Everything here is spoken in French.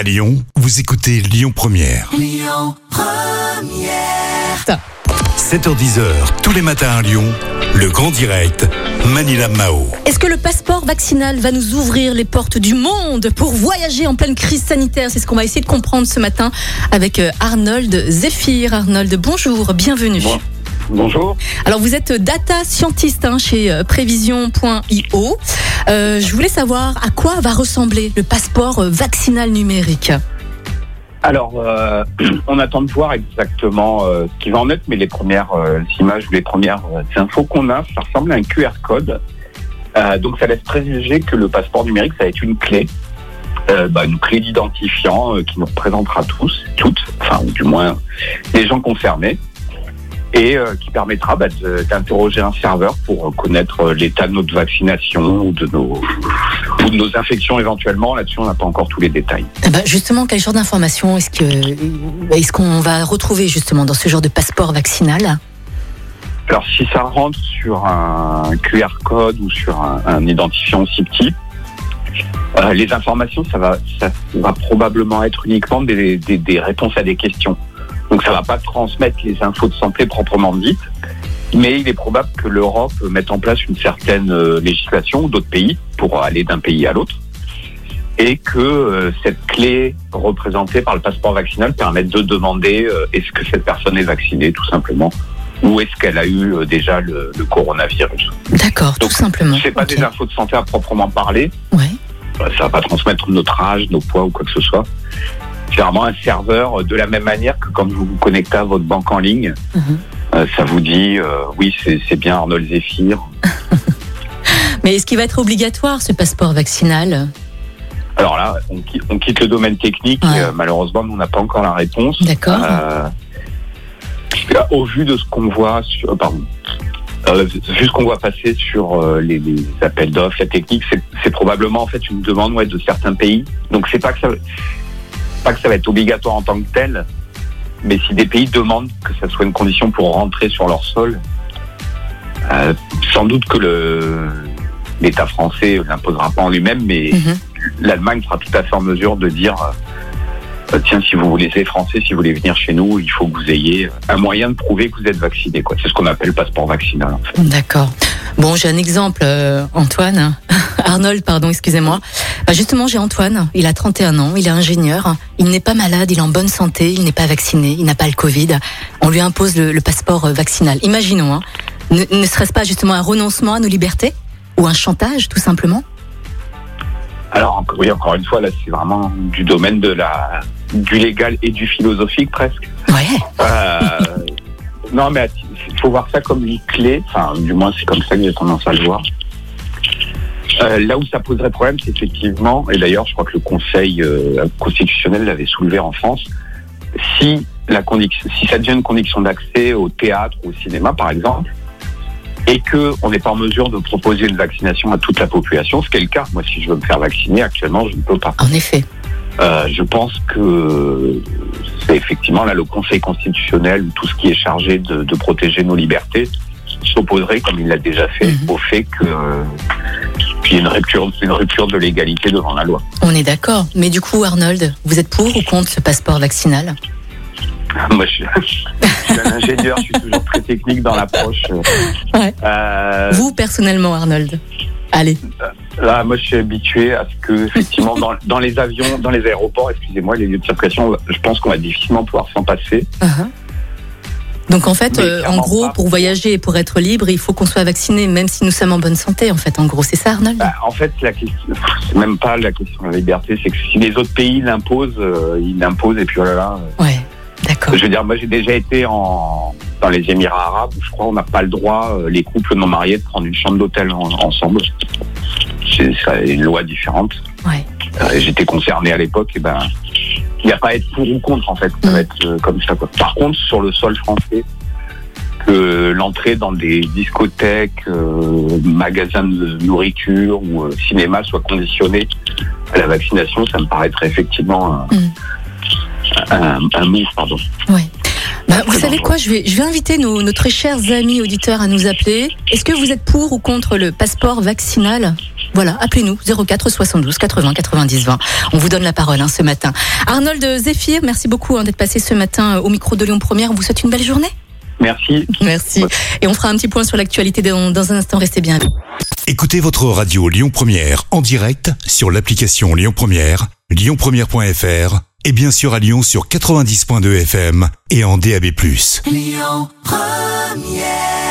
À Lyon, vous écoutez Lyon Première. 7h10h, tous les matins à Lyon, le grand direct, Manila Mao. Est-ce que le passeport vaccinal va nous ouvrir les portes du monde pour voyager en pleine crise sanitaire? C'est ce qu'on va essayer de comprendre ce matin avec euh, Arnold Zephyr. Arnold, bonjour, bienvenue. Bon. Bonjour. Alors vous êtes data scientist hein, chez euh, prévision.io. Euh, je voulais savoir à quoi va ressembler le passeport euh, vaccinal numérique. Alors, euh, on attend de voir exactement euh, ce qui va en être, mais les premières images ou les premières infos qu'on a, ça ressemble à un QR code. Donc, ça laisse présager que le passeport numérique, ça va être une clé, bah, une clé d'identifiant qui nous représentera tous, toutes, enfin, ou du moins les gens concernés, et euh, qui permettra bah, d'interroger un serveur pour connaître euh, l'état de notre vaccination ou de nos, ou de nos infections éventuellement. Là-dessus, on n'a pas encore tous les détails. Ben, justement, quel genre d'informations est-ce que est-ce qu'on va retrouver justement dans ce genre de passeport vaccinal? Alors si ça rentre sur un QR code ou sur un, un identifiant aussi petit, euh, les informations, ça va, ça va probablement être uniquement des, des- des réponses à des questions. Donc ça va pas transmettre les infos de santé proprement dites, mais il est probable que l'Europe mette en place une certaine euh, législation ou d'autres pays pour aller d'un pays à l'autre, et que euh, cette clé représentée par le passeport vaccinal permette de demander euh, est-ce que cette personne est vaccinée tout simplement ou est-ce qu'elle a eu déjà le, le coronavirus D'accord, tout simplement. C'est pas Ok. des infos de santé à proprement parler. Ouais. Ça va pas transmettre notre âge, nos poids ou quoi que ce soit. C'est vraiment un serveur euh, de la même manière que quand vous vous connectez à votre banque en ligne, Mhm. euh, ça vous dit euh, oui c'est bien Arnold Zephyr. Mais est-ce qu'il va être obligatoire ce passeport vaccinal? Alors là, on quitte, on quitte le domaine technique. Ouais. et, malheureusement, on n'a pas encore la réponse. D'accord. Au vu de ce qu'on voit sur, pardon, Euh, vu ce qu'on voit passer sur euh, les, les appels d'offres, la technique, c'est- c'est probablement en fait une demande ouais, de certains pays. Donc c'est pas que ça, pas que ça va être obligatoire en tant que tel, mais si des pays demandent que ça soit une condition pour rentrer sur leur sol, euh, sans doute que le l'État français l'imposera pas en lui-même, mais Mhm. l'Allemagne sera tout à fait en mesure de dire euh, tiens, si vous voulez être français, si vous voulez venir chez nous, il faut que vous ayez un moyen de prouver que vous êtes vacciné. C'est ce qu'on appelle le passeport vaccinal. En fait. D'accord. Bon, j'ai un exemple, euh, Antoine. Arnold, pardon, excusez-moi. Bah, justement, j'ai Antoine. Il a 31 ans, il est ingénieur. Il n'est pas malade, il est en bonne santé, il n'est pas vacciné, il n'a pas le Covid. On lui impose le, le passeport euh, vaccinal. Imaginons, hein. ne, ne serait-ce pas justement un renoncement à nos libertés? Ou un chantage, tout simplement? Alors oui, encore une fois, là, c'est vraiment du domaine de la du légal et du philosophique presque. Ouais. Euh, non, mais il faut voir ça comme une clé. Enfin, du moins, c'est comme ça que j'ai tendance à le voir. Euh, là où ça poserait problème, c'est effectivement, et d'ailleurs, je crois que le Conseil euh, constitutionnel l'avait soulevé en France, si la condition, si ça devient une condition d'accès au théâtre ou au cinéma, par exemple, et que on n'est pas en mesure de proposer une vaccination à toute la population, ce qui est le cas. Moi, si je veux me faire vacciner, actuellement, je ne peux pas. En effet. Euh, je pense que effectivement là le Conseil constitutionnel ou tout ce qui est chargé de, de protéger nos libertés s'opposerait, comme il l'a déjà fait, Mhm. au fait que euh, qu'il y ait une rupture, une rupture de l'égalité devant la loi. On est d'accord. Mais du coup, Arnold, vous êtes pour ou contre ce passeport vaccinal? Moi, je suis, je suis un ingénieur, je suis toujours très technique dans l'approche. Ouais. Euh, Vous, personnellement, Arnold? Allez. Là, moi, je suis habitué à ce que, effectivement, dans, dans les avions, dans les aéroports, excusez-moi, les lieux de circulation, je pense qu'on va difficilement pouvoir s'en passer. Uh-huh. Donc en fait, euh, en gros, pas. pour voyager et pour être libre, il faut qu'on soit vacciné, même si nous sommes en bonne santé. En fait, en gros, c'est ça, Arnold? Bah, en fait, la question, c'est même pas la question de la liberté, c'est que si les autres pays l'imposent, euh, ils l'imposent et puis voilà. Ouais, d'accord. Je veux dire, moi j'ai déjà été en, dans les Émirats arabes où je crois on n'a pas le droit, euh, les couples non mariés, de prendre une chambre d'hôtel en- ensemble. C'est une loi différente. Ouais. Euh, J'étais concerné à l'époque, et ben, il n'y a pas à être pour ou contre en fait, ça Mm. va être euh, comme ça. Quoi. Par contre, sur le sol français, que l'entrée dans des discothèques, euh, magasins de nourriture ou euh, cinéma soit conditionnée à la vaccination, ça me paraîtrait effectivement un, Mm. un, un move, pardon. Bah, vous savez quoi je vais, je vais inviter nos, nos très chers amis auditeurs à nous appeler. Est-ce que vous êtes pour ou contre le passeport vaccinal? Voilà, appelez-nous 04 72 80 90 20. On vous donne la parole hein, ce matin. Arnold Zéphir, merci beaucoup hein, d'être passé ce matin au micro de Lyon Première. On vous souhaite une belle journée. Merci. Merci. Et on fera un petit point sur l'actualité dans, dans un instant. Restez bien. Écoutez votre radio Lyon Première en direct sur l'application Lyon Première, lyonpremière.fr et bien sûr à Lyon sur 90.2 FM et en DAB+. Lyon Première